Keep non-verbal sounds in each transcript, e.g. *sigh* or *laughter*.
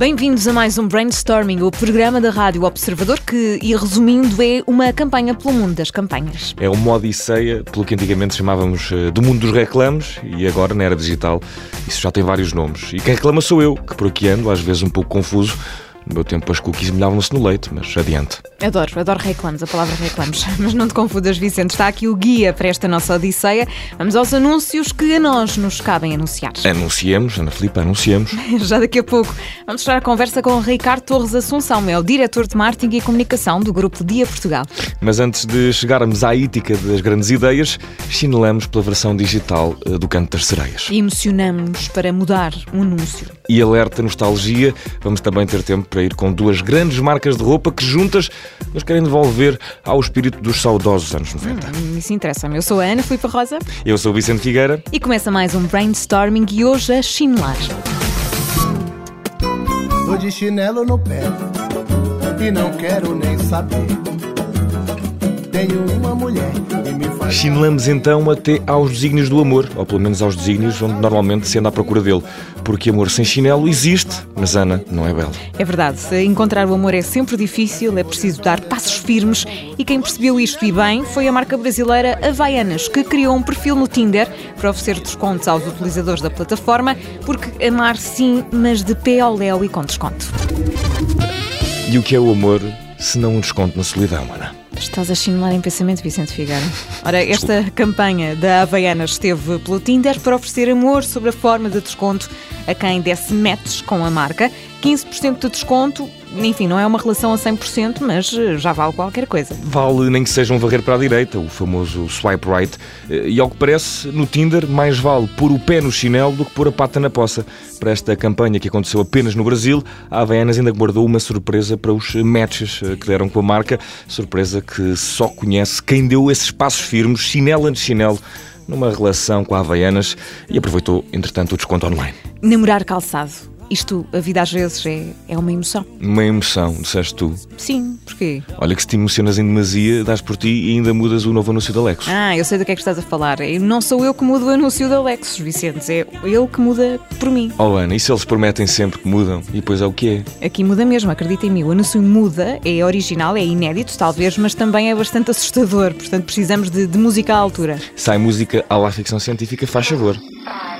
Bem-vindos a mais um Brainstorming, o programa da Rádio Observador que, e resumindo, é uma campanha pelo mundo das campanhas. É uma odisseia, pelo que antigamente chamávamos eh, do mundo dos reclames, e agora, na era digital, isso já tem vários nomes. E quem reclama sou eu, que por aqui ando, às vezes um pouco confuso, no meu tempo as cookies molhavam-se no leite, mas adiante. Adoro, adoro reclamos, a palavra reclamos. *laughs* Mas não te confundas, Vicente, está aqui o guia para esta nossa odisseia. Vamos aos anúncios que a nós nos cabem anunciar. *laughs* Anunciemos, Ana Filipe, anunciemos. Já daqui a pouco vamos estar a conversa com o Ricardo Torres Assunção, é o diretor de marketing e comunicação do Grupo Dia Portugal. Mas antes de chegarmos à ítica das grandes ideias, chinelamos pela versão digital eh, do Canto das Sereias. E emocionamos-nos para mudar um anúncio. E alerta nostalgia, vamos também ter tempo para ir com duas grandes marcas de roupa que juntas nos querem devolver ao espírito dos saudosos anos 90. Hum, isso interessa-me. Eu sou a Ana Filipe Rosa Eu sou o Vicente Figueira. e começa mais um Brainstorming e hoje a chinelar. Tô de chinelo no pé e não quero nem saber. Tenho uma mulher. Chinelamos então até aos desígnios do amor, ou pelo menos aos desígnios onde normalmente se anda à procura dele. Porque amor sem chinelo existe, mas Ana não é bela. É verdade, encontrar o amor é sempre difícil, é preciso dar passos firmes e quem percebeu isto e bem foi a marca brasileira Havaianas, que criou um perfil no Tinder para oferecer descontos aos utilizadores da plataforma, porque amar sim, mas de pé ao léu e com desconto. E o que é o amor se não um desconto na solidão, Ana? Estás a chinelar em pensamento, Vicente Figueira. Ora, esta campanha da Havaianas esteve pelo Tinder para oferecer amor sob a forma de desconto a quem desse matches com a marca. 15% de desconto, enfim, não é uma relação a 100%, mas eh, já vale qualquer coisa. Vale nem que seja um varrer para a direita, o famoso swipe right. E ao que parece, no Tinder, mais vale pôr o pé no chinelo do que pôr a pata na poça. Para esta campanha que aconteceu apenas no Brasil, a Havaianas ainda guardou uma surpresa para os matches eh, que deram com a marca. Surpresa que só conhece quem deu esses passos firmes, chinelo ante chinelo, numa relação com a Havaianas e aproveitou, entretanto, o desconto online. Namorar calçado. Isto, a vida às vezes é, é uma emoção. Uma emoção, disseste tu. Sim, porquê? Olha que se te emocionas em demasia, dás por ti e ainda mudas o novo anúncio da Lexus. Ah, eu sei do que é que estás a falar. Não sou eu que mudo o anúncio da Lexus, Vicente. É ele que muda por mim. Oh Ana, e se eles prometem sempre que mudam? E depois é o que é? Aqui muda mesmo, acredita em mim. O anúncio muda, é original, é inédito talvez, mas também é bastante assustador. Portanto, precisamos de, de música à altura. Sai música à la ficção científica, faz favor.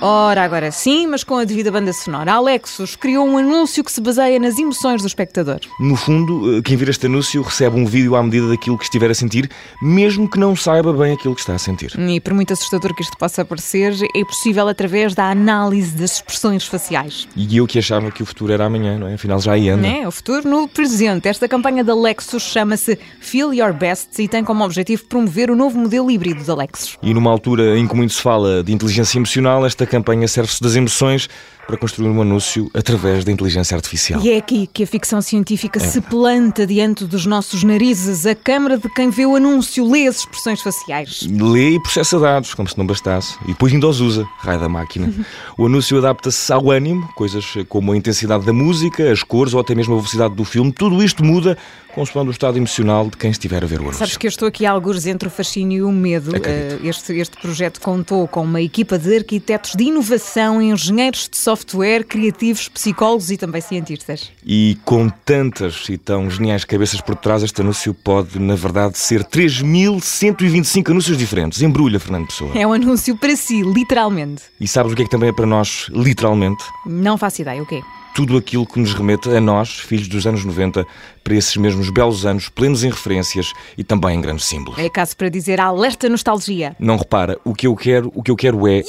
Ora, agora sim, mas com a devida banda sonora. A Lexus criou um anúncio que se baseia nas emoções do espectador. No fundo, eh, quem vir este anúncio recebe um vídeo à medida daquilo que estiver a sentir, mesmo que não saiba bem aquilo que está a sentir. E por muito assustador que isto possa parecer, é possível através da análise das expressões faciais. E eu que achava que o futuro era amanhã, não é? Afinal já aí anda. É, o futuro no presente. Esta campanha da Lexus chama-se Feel Your Best e tem como objetivo promover o novo modelo híbrido da Lexus. E numa altura em que muito se fala de inteligência emocional, esta campanha serve-se das emoções para construir um anúncio através da inteligência artificial. E é aqui que a ficção científica se planta diante dos nossos narizes. A câmara de quem vê o anúncio lê as expressões faciais. Lê e processa dados, como se não bastasse. E depois ainda os usa, raio da máquina. *laughs* O anúncio adapta-se ao ânimo, coisas como a intensidade da música, as cores ou até mesmo a velocidade do filme. Tudo isto muda consoante o estado emocional de quem estiver a ver o anúncio. Sabes que eu estou aqui a algures entre o fascínio e o medo. Acredito. Eh, Este, este projeto contou com uma equipa de arquitetos de inovação, engenheiros de software, criativos, psicólogos e também cientistas. E com tantas e tão geniais cabeças por trás, este anúncio pode, na verdade, ser 3.125 anúncios diferentes. Embrulha, Fernando Pessoa. É um anúncio para si, literalmente. E sabes o que é que também é para nós, literalmente? Não faço ideia, o quê? Tudo aquilo que nos remete a nós, filhos dos anos 90, para esses mesmos belos anos, plenos em referências e também em grandes símbolos. É caso para dizer alerta nostalgia. Não repara, o que eu quero, o que eu quero é.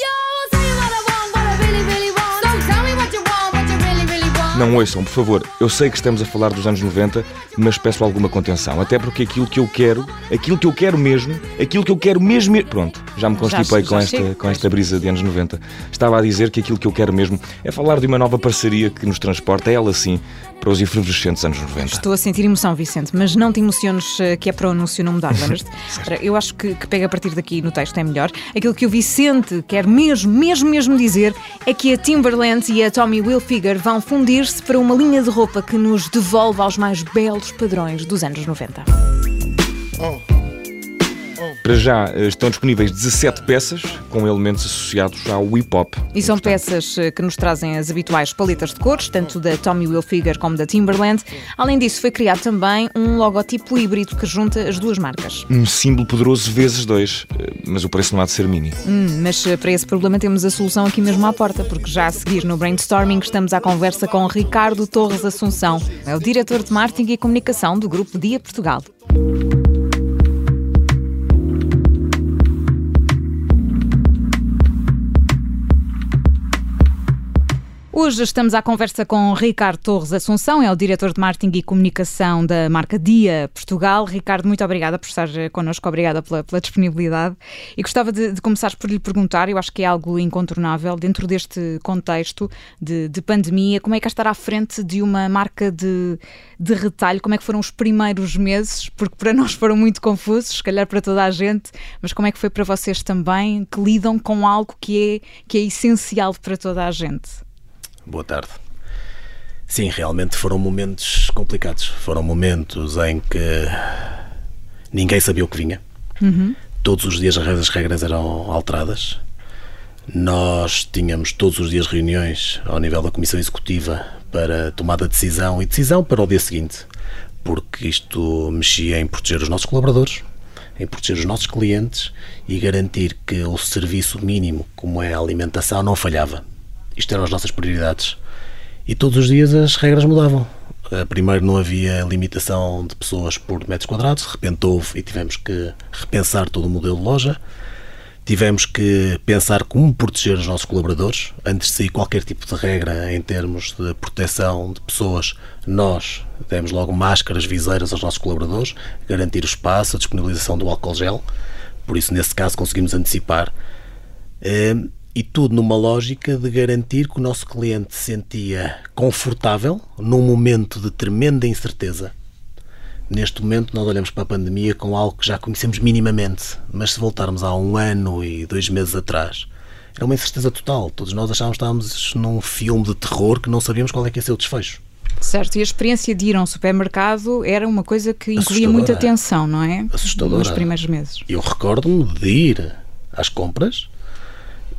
Não ouçam, por favor. Eu sei que estamos a falar dos anos 90, mas peço alguma contenção. Até porque aquilo que eu quero, aquilo que eu quero mesmo, aquilo que eu quero mesmo. me- Pronto, já me constipei Já- com, já esta, chega. com esta brisa de anos 90. Estava a dizer que aquilo que eu quero mesmo é falar de uma nova parceria que nos transporta, ela sim, para os efervescentes anos 90. Estou a sentir emoção, Vicente, mas não te emociones eh, que é para o anúncio não mudar, lembras-te? *laughs* Eu acho que, que pega a partir daqui no texto é melhor. Aquilo que o Vicente quer mesmo, mesmo, mesmo dizer é que a Timberland e a Tommy Hilfiger vão fundir-se para uma linha de roupa que nos devolve aos mais belos padrões dos anos 90. Oh, Para já eh, estão disponíveis 17 peças com elementos associados ao hip hop. E são peças eh, que nos trazem as habituais paletas de cores, tanto da Tommy Hilfiger como da Timberland. Além disso, foi criado também um logotipo híbrido que junta as duas marcas. Um símbolo poderoso vezes dois, eh, mas o preço não há de ser mini. Hum, mas para esse problema temos a solução aqui mesmo à porta, porque já a seguir no Brainstorming estamos à conversa com Ricardo Torres Assunção, é o diretor de marketing e comunicação do Grupo Dia Portugal. Hoje estamos à conversa com Ricardo Torres Assunção, é o diretor de marketing e comunicação da marca Dia Portugal. Ricardo, muito obrigada por estar eh, connosco, obrigada pela, pela disponibilidade. E gostava de, de começar por lhe perguntar, eu acho que é algo incontornável, dentro deste contexto de, de pandemia, como é que é estar à frente de uma marca de, de retalho? Como é que foram os primeiros meses? Porque para nós foram muito confusos, se calhar para toda a gente, mas como é que foi para vocês também, que lidam com algo que é, que é essencial para toda a gente? Boa tarde. Sim, realmente foram momentos complicados. Foram momentos em que ninguém sabia o que vinha. Todos os dias as regras eram alteradas. Nós tínhamos todos os dias reuniões ao nível da Comissão Executiva para tomada de decisão e decisão para o dia seguinte, porque isto mexia em proteger os nossos colaboradores, em proteger os nossos clientes e garantir que o serviço mínimo, como é a alimentação, não falhava. Isto eram as nossas prioridades. E todos os dias as regras mudavam. Eh, Primeiro não havia limitação de pessoas por metros quadrados, de repente houve e tivemos que repensar todo o modelo de loja. Tivemos que pensar como proteger os nossos colaboradores. Antes de sair qualquer tipo de regra em termos de proteção de pessoas, nós demos logo máscaras, viseiras aos nossos colaboradores, garantir o espaço, a disponibilização do álcool gel. Por isso, nesse caso, conseguimos antecipar. E tudo numa lógica de garantir que o nosso cliente se sentia confortável num momento de tremenda incerteza. Neste momento, nós olhamos para a pandemia com algo que já conhecemos minimamente, mas se voltarmos a um ano e dois meses atrás, era uma incerteza total. Todos nós achávamos que estávamos num filme de terror que não sabíamos qual é que ia ser o desfecho. Certo, e a experiência de ir a um supermercado era uma coisa que incluía muita atenção, não é? Assustadora. Nos primeiros meses. Eu recordo-me de ir às compras,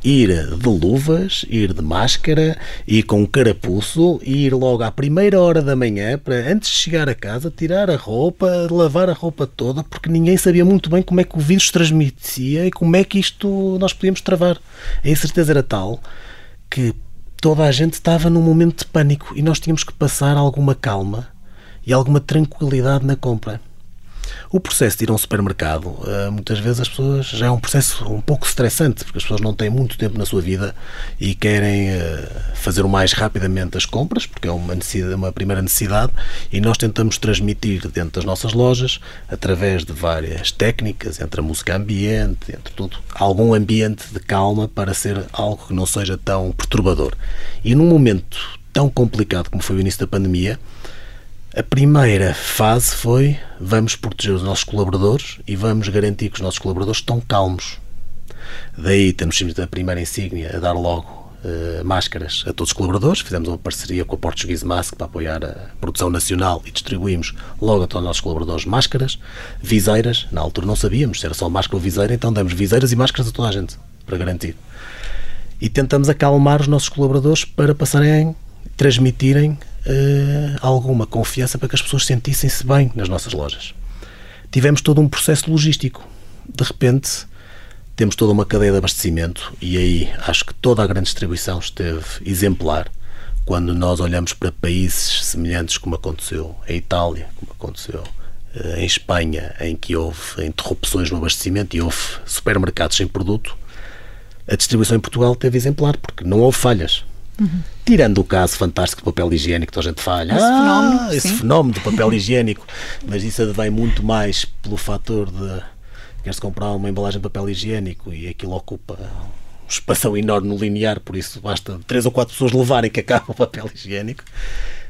ir de luvas, ir de máscara, ir com um carapuço e ir logo à primeira hora da manhã para, antes de chegar a casa, tirar a roupa, lavar a roupa toda, porque ninguém sabia muito bem como é que o vírus transmitia e como é que isto nós podíamos travar. A incerteza era tal que toda a gente estava num momento de pânico e nós tínhamos que passar alguma calma e alguma tranquilidade na compra. O processo de ir a um supermercado, eh, muitas vezes as pessoas já é um processo um pouco estressante, porque as pessoas não têm muito tempo na sua vida e querem eh, fazer o mais rapidamente as compras, porque é uma, necessidade, uma primeira necessidade, e nós tentamos transmitir dentro das nossas lojas, através de várias técnicas, entre a música ambiente, entre tudo, algum ambiente de calma para ser algo que não seja tão perturbador. E num momento tão complicado como foi o início da pandemia, a primeira fase foi vamos proteger os nossos colaboradores e vamos garantir que os nossos colaboradores estão calmos. Daí temos sido a primeira insígnia a dar logo eh, máscaras a todos os colaboradores. Fizemos uma parceria com a Portuguese Mask para apoiar a produção nacional e distribuímos logo a todos os nossos colaboradores máscaras, viseiras. Na altura não sabíamos se era só máscara ou viseira, então demos viseiras e máscaras a toda a gente para garantir. E tentamos acalmar os nossos colaboradores para passarem, transmitirem eh, alguma confiança para que as pessoas sentissem-se bem nas nossas lojas. Tivemos todo um processo logístico. De repente, temos toda uma cadeia de abastecimento e aí acho que toda a grande distribuição esteve exemplar quando nós olhamos para países semelhantes como aconteceu em Itália, como aconteceu eh, em Espanha, em que houve interrupções no abastecimento e houve supermercados sem produto, a distribuição em Portugal teve exemplar, porque não houve falhas. Tirando o caso fantástico do papel higiênico, que a gente falha. Esse fenómeno, esse fenómeno do papel higiênico. Mas isso advém muito mais pelo fator de quer-se comprar uma embalagem de papel higiênico e aquilo ocupa um espação enorme no linear, por isso basta três ou quatro pessoas levarem que acaba o papel higiênico.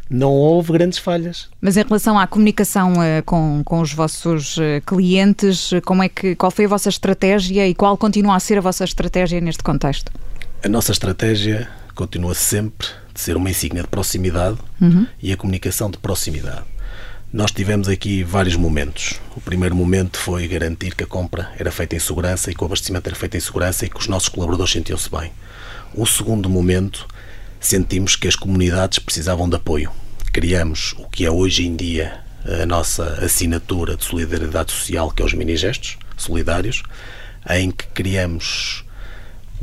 Não houve grandes falhas. Mas em relação à comunicação eh, com, com os vossos eh, clientes, como é que, qual foi a vossa estratégia e qual continua a ser a vossa estratégia neste contexto? A nossa estratégia continua sempre de ser uma insígnia de proximidade e a comunicação de proximidade. Nós tivemos aqui vários momentos. O primeiro momento foi garantir que a compra era feita em segurança e que o abastecimento era feito em segurança e que os nossos colaboradores sentiam-se bem. O segundo momento, sentimos que as comunidades precisavam de apoio. Criamos o que é hoje em dia a nossa assinatura de solidariedade social, que é os mini-gestos solidários, em que criamos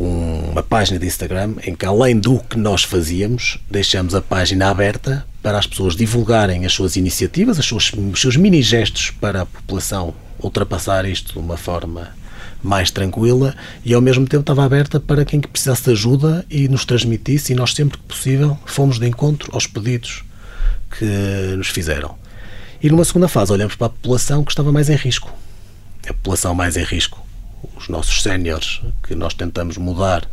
uma página de Instagram em que, além do que nós fazíamos, deixamos a página aberta para as pessoas divulgarem as suas iniciativas, as os seus mini-gestos para a população ultrapassar isto de uma forma mais tranquila e ao mesmo tempo estava aberta para quem que precisasse de ajuda e nos transmitisse e nós sempre que possível fomos de encontro aos pedidos que nos fizeram. E numa segunda fase olhamos para a população que estava mais em risco. A população mais em risco, os nossos séniores, que nós tentamos mudar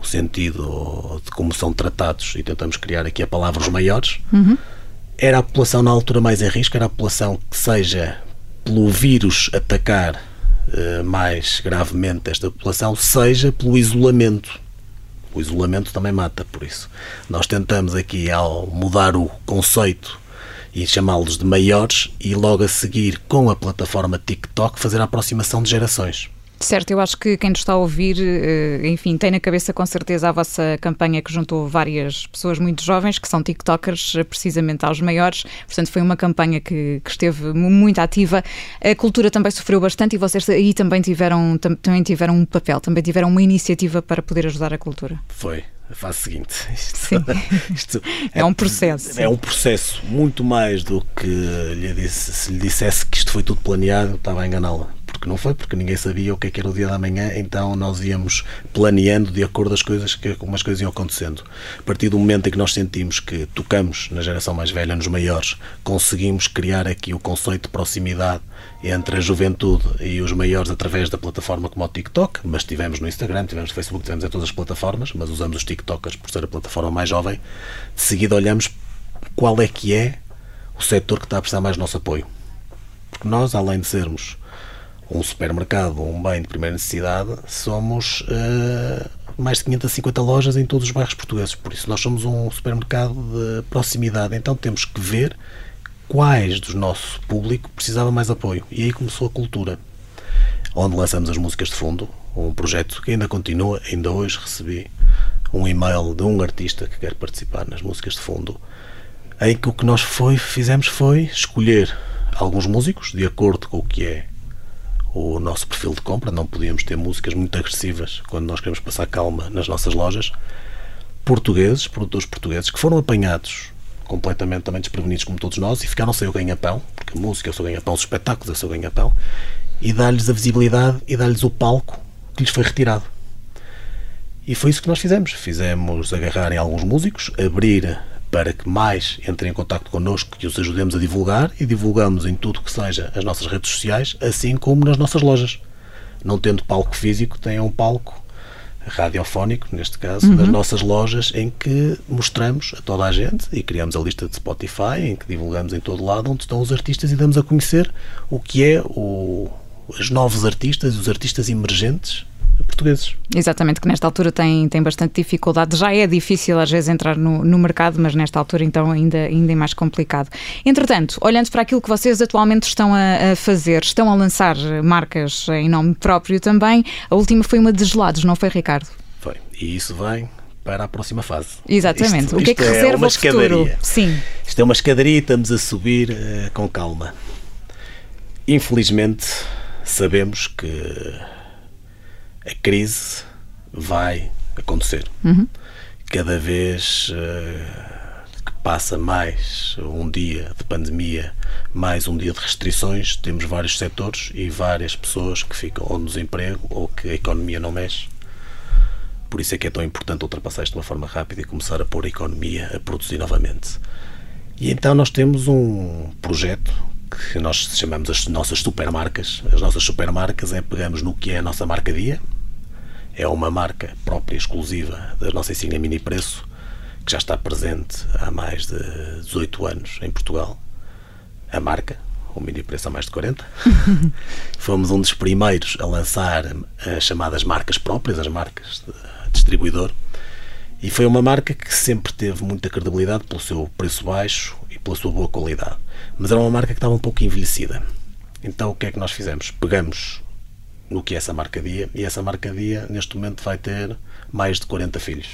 o sentido de como são tratados e tentamos criar aqui a palavra os maiores, era a população na altura mais em risco, era a população que seja pelo vírus atacar eh, mais gravemente esta população, seja pelo isolamento. O isolamento também mata, por isso. Nós tentamos aqui, ao mudar o conceito e chamá-los de maiores, e logo a seguir, com a plataforma TikTok, fazer a aproximação de gerações. Certo, eu acho que quem nos está a ouvir, eh, enfim, tem na cabeça com certeza a vossa campanha que juntou várias pessoas muito jovens que são TikTokers, eh, precisamente aos maiores. Portanto, foi uma campanha que, que esteve mu- muito ativa. A cultura também sofreu bastante e vocês aí também tiveram, tam- também tiveram um papel, também tiveram uma iniciativa para poder ajudar a cultura. Foi a fase seguinte. *laughs* Isto, isto É um processo. É um processo muito mais do que lhe disse, se lhe dissesse que isto foi tudo planeado, estava a enganá-la. Porque não foi, porque ninguém sabia o que é que era o dia da manhã, então nós íamos planeando de acordo as coisas que como as coisas iam acontecendo. A partir do momento em que nós sentimos que tocamos na geração mais velha, nos maiores, conseguimos criar aqui o conceito de proximidade entre a juventude e os maiores através da plataforma como o TikTok, mas tivemos no Instagram, tivemos no Facebook, tivemos em todas as plataformas, mas usamos os TikTokers por ser a plataforma mais jovem. De seguida olhamos qual é que é o setor que está a precisar mais do nosso apoio. Porque nós, além de sermos um supermercado, um bem de primeira necessidade, somos eh, mais de 550 lojas em todos os bairros portugueses. Por isso, nós somos um supermercado de proximidade. Então, temos que ver quais do nosso público precisava mais apoio. E aí começou a cultura, onde lançamos as músicas de fundo, um projeto que ainda continua. Ainda hoje recebi um e-mail de um artista que quer participar nas músicas de fundo, em que o que nós foi, fizemos foi escolher alguns músicos de acordo com o que é o nosso perfil de compra. Não podíamos ter músicas muito agressivas quando nós queremos passar calma nas nossas lojas. Portugueses, produtores portugueses, que foram apanhados completamente também desprevenidos como todos nós e ficaram sem o ganha-pão, porque a música é o seu ganha-pão, os espetáculos é o seu ganha-pão, e dar-lhes a visibilidade e dar-lhes o palco que lhes foi retirado. E foi isso que nós fizemos. Fizemos agarrarem alguns músicos, abrir para que mais entrem em contato connosco e os ajudemos a divulgar e divulgamos em tudo que seja as nossas redes sociais, assim como nas nossas lojas. Não tendo palco físico, tem um palco radiofónico, neste caso, das nossas lojas, em que mostramos a toda a gente e criamos a lista de Spotify, em que divulgamos em todo lado onde estão os artistas e damos a conhecer o que é o, os novos artistas e os artistas emergentes portugueses. Exatamente, que nesta altura tem, tem bastante dificuldade. Já é difícil às vezes entrar no, no mercado, mas nesta altura então ainda, ainda é mais complicado. Entretanto, olhando para aquilo que vocês atualmente estão a, a fazer, estão a lançar marcas em nome próprio também. A última foi uma de gelados, não foi, Ricardo? Foi. E isso vem para a próxima fase. Exatamente. Isto- o que é que reserva uma o futuro? escadaria. Sim. Isto é uma escadaria e estamos a subir eh, com calma. Infelizmente, sabemos que a crise vai acontecer. Cada vez eh, que passa mais um dia de pandemia, mais um dia de restrições, temos vários setores e várias pessoas que ficam ou no desemprego ou que a economia não mexe. Por isso é que é tão importante ultrapassar isto de uma forma rápida e começar a pôr a economia a produzir novamente. E então nós temos um projeto que nós chamamos as nossas supermarcas. As nossas supermarcas é pegamos no que é a nossa marca dia. É uma marca própria, exclusiva da nossa insígnia Mini Preço, que já está presente há mais de 18 anos em Portugal. A marca, o Mini Preço há mais de 40. *laughs* Fomos um dos primeiros a lançar as chamadas marcas próprias, as marcas de distribuidor. E foi uma marca que sempre teve muita credibilidade pelo seu preço baixo e pela sua boa qualidade. Mas era uma marca que estava um pouco envelhecida. Então o que é que nós fizemos? Pegamos no que é essa marca dia e essa marca dia neste momento vai ter mais de 40 filhos.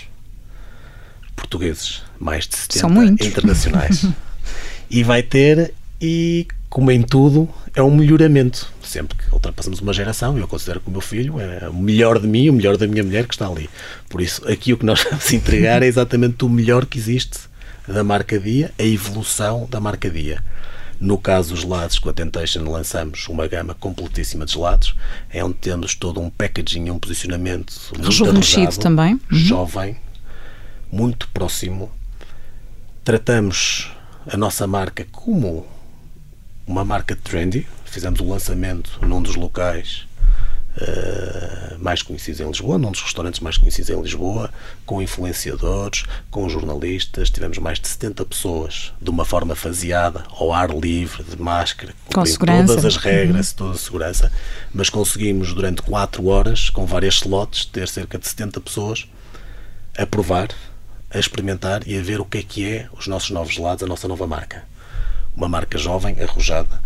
Portugueses, mais de 70 São muitos. internacionais. *laughs* e vai ter, e como em tudo, é um melhoramento. Sempre que ultrapassamos uma geração, eu considero que o meu filho é o melhor de mim, o melhor da minha mulher que está ali. Por isso, aqui o que nós *laughs* vamos entregar é exatamente o melhor que existe da marca Dia, a evolução da marca Dia. No caso dos gelados, com a Temptation lançamos uma gama completíssima de gelados, é onde temos todo um packaging, um posicionamento Rejuvenescido também. Uhum. jovem, muito próximo. Tratamos a nossa marca como uma marca trendy. Fizemos o lançamento num dos locais eh, mais conhecidos em Lisboa, num dos restaurantes mais conhecidos em Lisboa, com influenciadores, com jornalistas. Tivemos mais de 70 pessoas de uma forma faseada, ao ar livre, de máscara, Com todas as regras, toda a segurança. Mas conseguimos, durante 4 horas, com várias slots, ter cerca de 70 pessoas a provar, a experimentar e a ver o que é que é os nossos novos gelados, a nossa nova marca. Uma marca jovem, arrojada,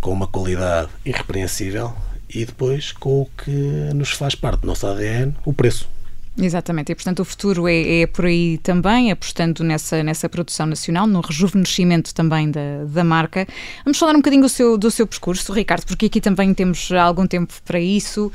com uma qualidade irrepreensível e depois com o que nos faz parte do nosso ADN, o preço. Exatamente, e portanto o futuro é, é por aí também, apostando nessa, nessa produção nacional, no rejuvenescimento também da, da marca. Vamos falar um bocadinho do seu, do seu percurso, Ricardo, porque aqui também temos algum tempo para isso.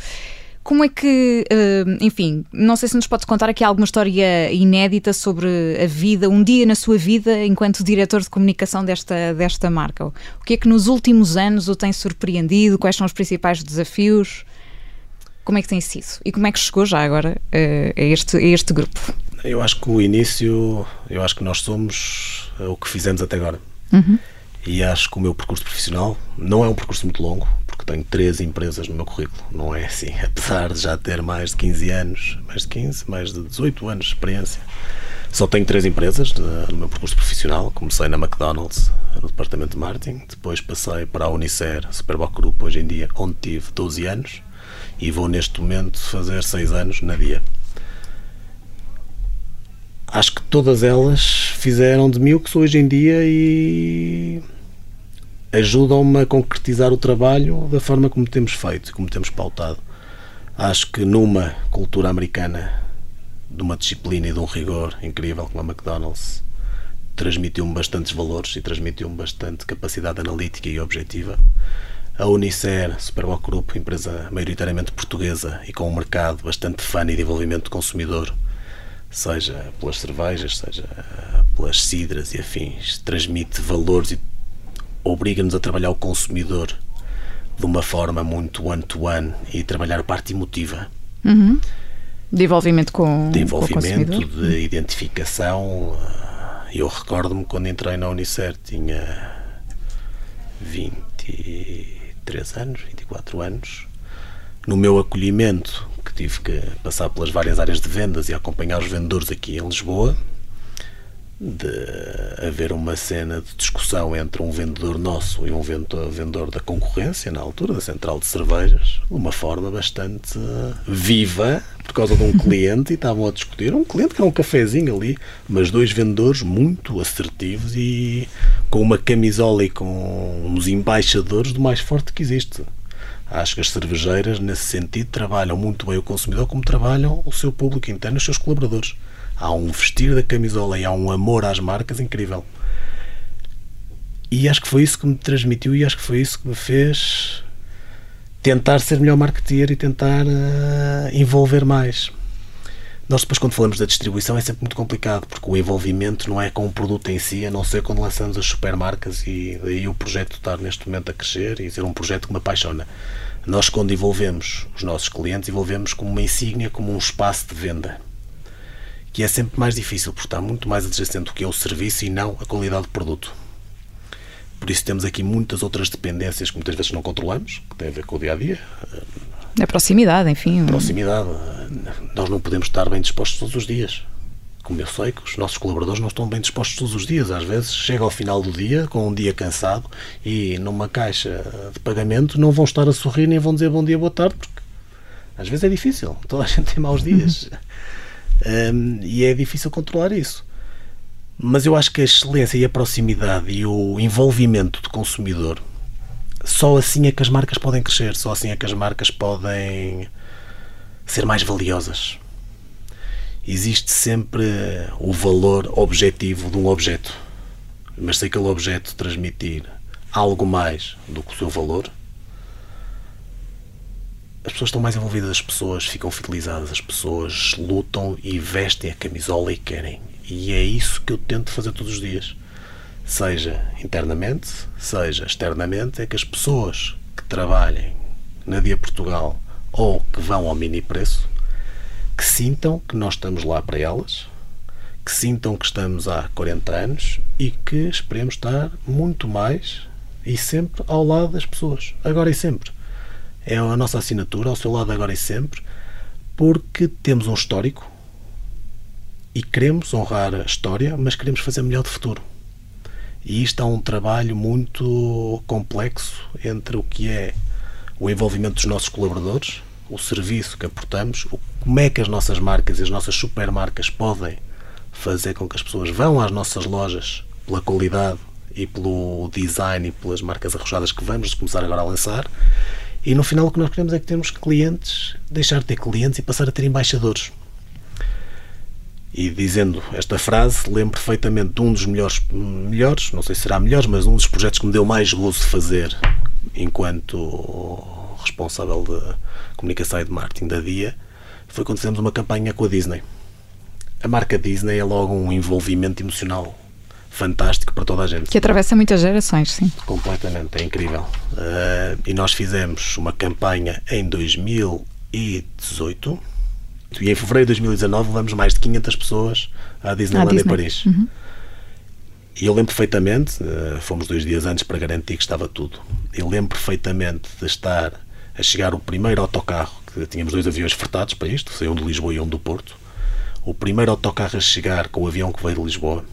Como é que, eh, enfim, não sei se nos pode contar aqui alguma história inédita sobre a vida, um dia na sua vida enquanto diretor de comunicação desta, desta marca. O que é que nos últimos anos o tem surpreendido? Quais são os principais desafios? Como é que tem sido? E como é que chegou já agora eh, a, este, a este grupo? Eu acho que o início, eu acho que nós somos eh, o que fizemos até agora. E acho que o meu percurso profissional não é um percurso muito longo, tenho três empresas no meu currículo. Não é assim, apesar de já ter mais de 15 anos, mais de 15, mais de 18 anos de experiência. Só tenho três empresas eh, no meu percurso profissional. Comecei na McDonald's, no departamento de marketing. Depois passei para a Unicer, Superboc Group, hoje em dia, onde tive 12 anos. E vou neste momento fazer 6 anos na DIA. Acho que todas elas fizeram de mim o que sou hoje em dia e ajudam-me a concretizar o trabalho da forma como temos feito, como temos pautado. Acho que numa cultura americana de uma disciplina e de um rigor incrível como a McDonald's transmitiu-me bastantes valores e transmitiu-me bastante capacidade analítica e objetiva. A Unicer, Superboc Group, empresa maioritariamente portuguesa e com um mercado bastante fã e de envolvimento de consumidor, seja pelas cervejas, seja pelas cidras e afins, transmite valores e obriga-nos a trabalhar o consumidor de uma forma muito one-to-one e trabalhar a parte emotiva De envolvimento com, de com o envolvimento, consumidor? de identificação. Ah, Eu recordo-me quando entrei na Unicer, tinha 23 anos, 24 anos. No meu acolhimento, que tive que passar pelas várias áreas de vendas e acompanhar os vendedores aqui em Lisboa, de haver uma cena de discussão entre um vendedor nosso e um vendedor, da concorrência, na altura, da central de cervejas, de uma forma bastante viva, por causa de um *laughs* cliente, e estavam a discutir. Um cliente que era um cafezinho ali, mas dois vendedores muito assertivos e com uma camisola e com uns embaixadores do mais forte que existe. Acho que as cervejeiras, nesse sentido, trabalham muito bem o consumidor, como trabalham o seu público interno, os seus colaboradores. Há um vestir da camisola e há um amor às marcas incrível. E acho que foi isso que me transmitiu e acho que foi isso que me fez tentar ser melhor marketeer e tentar eh, envolver mais. Nós depois quando falamos da distribuição é sempre muito complicado, porque o envolvimento não é com o produto em si, a não ser quando lançamos as supermarcas e daí o projeto estar neste momento a crescer e ser um projeto que me apaixona. Nós quando envolvemos os nossos clientes, envolvemos como uma insígnia, como um espaço de venda. Que é sempre mais difícil, porque está muito mais adjacente do que é o serviço e não a qualidade do produto. Por isso temos aqui muitas outras dependências que muitas vezes não controlamos, que têm a ver com o dia a dia, A proximidade, enfim. proximidade. Nós não podemos estar bem dispostos todos os dias. Como eu sei que os nossos colaboradores não estão bem dispostos todos os dias. Às vezes chega ao final do dia, com um dia cansado, e numa caixa de pagamento não vão estar a sorrir nem vão dizer bom dia, boa tarde, porque às vezes é difícil. Toda a gente tem maus dias. *laughs* Hum, e é difícil controlar isso. Mas eu acho que a excelência e a proximidade e o envolvimento do consumidor, só assim é que as marcas podem crescer, só assim é que as marcas podem ser mais valiosas. Existe sempre o valor objetivo de um objeto, mas se aquele objeto transmitir algo mais do que o seu valor, as pessoas estão mais envolvidas, as pessoas ficam fidelizadas, as pessoas lutam e vestem a camisola e querem. E é isso que eu tento fazer todos os dias. Seja internamente, seja externamente, é que as pessoas que trabalhem na Dia Portugal ou que vão ao mini preço, que sintam que nós estamos lá para elas, que sintam que estamos há 40 anos e que esperemos estar muito mais e sempre ao lado das pessoas, agora e sempre é a nossa assinatura, ao seu lado agora e sempre, porque temos um histórico e queremos honrar a história, mas queremos fazer melhor de futuro. E isto é um trabalho muito complexo entre o que é o envolvimento dos nossos colaboradores, o serviço que aportamos, o, como é que as nossas marcas e as nossas supermarcas podem fazer com que as pessoas vão às nossas lojas pela qualidade e pelo design e pelas marcas arrojadas que vamos começar agora a lançar e no final o que nós queremos é que temos clientes, deixar de ter clientes e passar a ter embaixadores. E dizendo esta frase, lembro perfeitamente de um dos melhores, melhores, não sei se será melhores, mas um dos projetos que me deu mais gozo de fazer enquanto responsável de comunicação e de marketing da DIA, foi quando fizemos uma campanha com a Disney. A marca Disney é logo um envolvimento emocional fantástico para toda a gente. Que atravessa muitas gerações, sim. Completamente, é incrível. Uh, e nós fizemos uma campanha em 2018 e em fevereiro de 2019 levamos mais de 500 pessoas à Disneyland Disney. em Paris. Uhum. E eu lembro perfeitamente, uh, fomos dois dias antes para garantir que estava tudo. Eu lembro perfeitamente de estar a chegar o primeiro autocarro, que tínhamos dois aviões fretados para isto, um de Lisboa e um do Porto. O primeiro autocarro a chegar com o avião que veio de Lisboa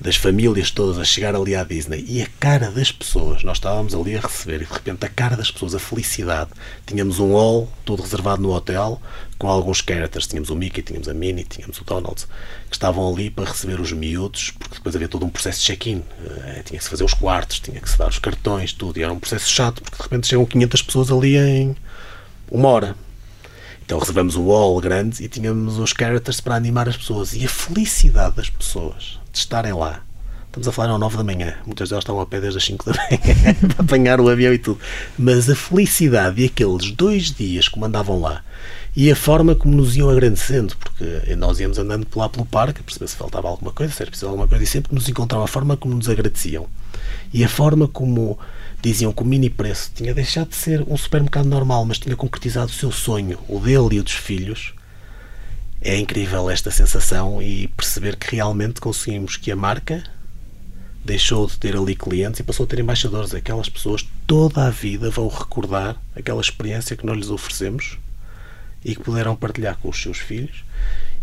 das famílias todas a chegar ali à Disney e a cara das pessoas, nós estávamos ali a receber e de repente a cara das pessoas, a felicidade. Tínhamos um hall todo reservado no hotel com alguns characters. Tínhamos o Mickey, tínhamos a Minnie, tínhamos o Donald, que estavam ali para receber os miúdos, porque depois havia todo um processo de check-in. Eh, tinha que se fazer os quartos, tinha que se dar os cartões, tudo. E era um processo chato, porque de repente chegam 500 pessoas ali em uma hora. Então reservamos o hall grande e tínhamos os characters para animar as pessoas. E a felicidade das pessoas de estarem lá. Estamos a falar às 9 da manhã. Muitas delas estavam a pé desde as 5 da *laughs* manhã para apanhar o avião e tudo. Mas a felicidade e aqueles dois dias que andavam lá e a forma como nos iam agradecendo, porque nós íamos andando lá pelo parque perceber se faltava alguma coisa, se era preciso alguma coisa, e sempre nos encontravam a forma como nos agradeciam e a forma como diziam que o mini preço tinha deixado de ser um supermercado normal, mas tinha concretizado o seu sonho, o dele e o dos filhos. É incrível esta sensação e perceber que realmente conseguimos que a marca deixou de ter ali clientes e passou a ter embaixadores. Aquelas pessoas toda a vida vão recordar aquela experiência que nós lhes oferecemos e que puderam partilhar com os seus filhos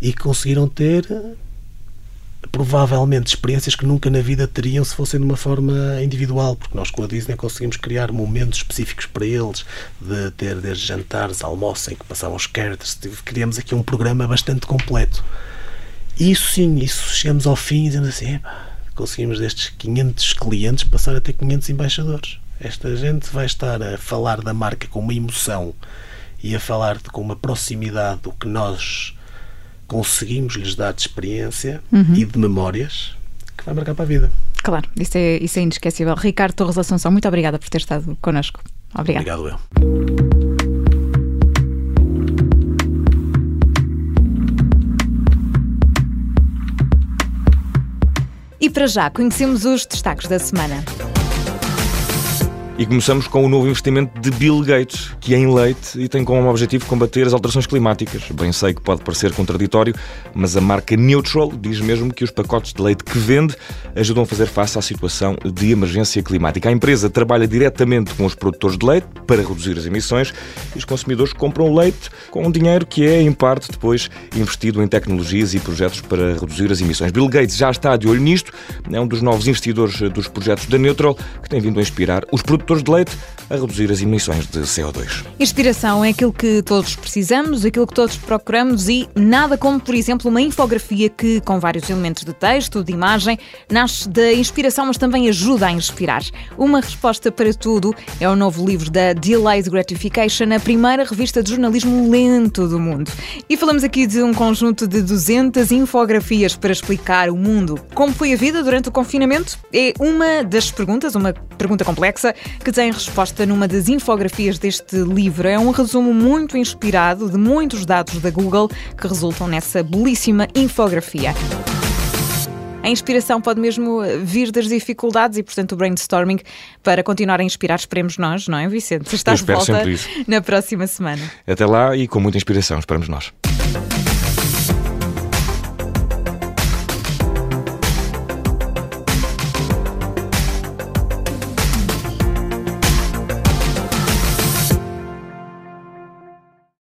e que conseguiram ter provavelmente experiências que nunca na vida teriam se fossem de uma forma individual, porque nós com a Disney conseguimos criar momentos específicos para eles, de ter desde jantares, almoços em que passavam os characters, criamos aqui um programa bastante completo. Isso sim, isso chegamos ao fim e dizemos assim, conseguimos destes 500 clientes passar a ter 500 embaixadores. Esta gente vai estar a falar da marca com uma emoção e a falar com uma proximidade do que nós conseguimos lhes dar de experiência Uhum. e de memórias que vai marcar para a vida. Claro, isso é, isso é inesquecível. Ricardo Torres Assunção, muito obrigada por ter estado connosco. Obrigada. Obrigado eu. E para já, conhecemos os destaques da semana. E começamos com o novo investimento de Bill Gates, que é em leite e tem como objetivo combater as alterações climáticas. Bem sei que pode parecer contraditório, mas a marca Neutral diz mesmo que os pacotes de leite que vende ajudam a fazer face à situação de emergência climática. A empresa trabalha diretamente com os produtores de leite para reduzir as emissões e os consumidores compram leite com um dinheiro que é, em parte, depois investido em tecnologias e projetos para reduzir as emissões. Bill Gates já está de olho nisto, é um dos novos investidores dos projetos da Neutral que tem vindo a inspirar os produtores produtores de leite a reduzir as emissões de CO2. Inspiração é aquilo que todos precisamos, aquilo que todos procuramos e nada como, por exemplo, uma infografia que, com vários elementos de texto, de imagem, nasce da inspiração, mas também ajuda a inspirar. Uma resposta para tudo é o novo livro da Delayed Gratification, a primeira revista de jornalismo lento do mundo. E falamos aqui de um conjunto de 200 infografias para explicar o mundo. Como foi a vida durante o confinamento? É uma das perguntas, uma pergunta complexa, que tem resposta numa das infografias deste livro. É um resumo muito inspirado de muitos dados da Google que resultam nessa belíssima infografia. A inspiração pode mesmo vir das dificuldades e, portanto, o brainstorming para continuar a inspirar, esperemos nós, não é, Vicente? Estás de espero volta sempre isso. na próxima semana. Até lá e com muita inspiração, esperamos nós.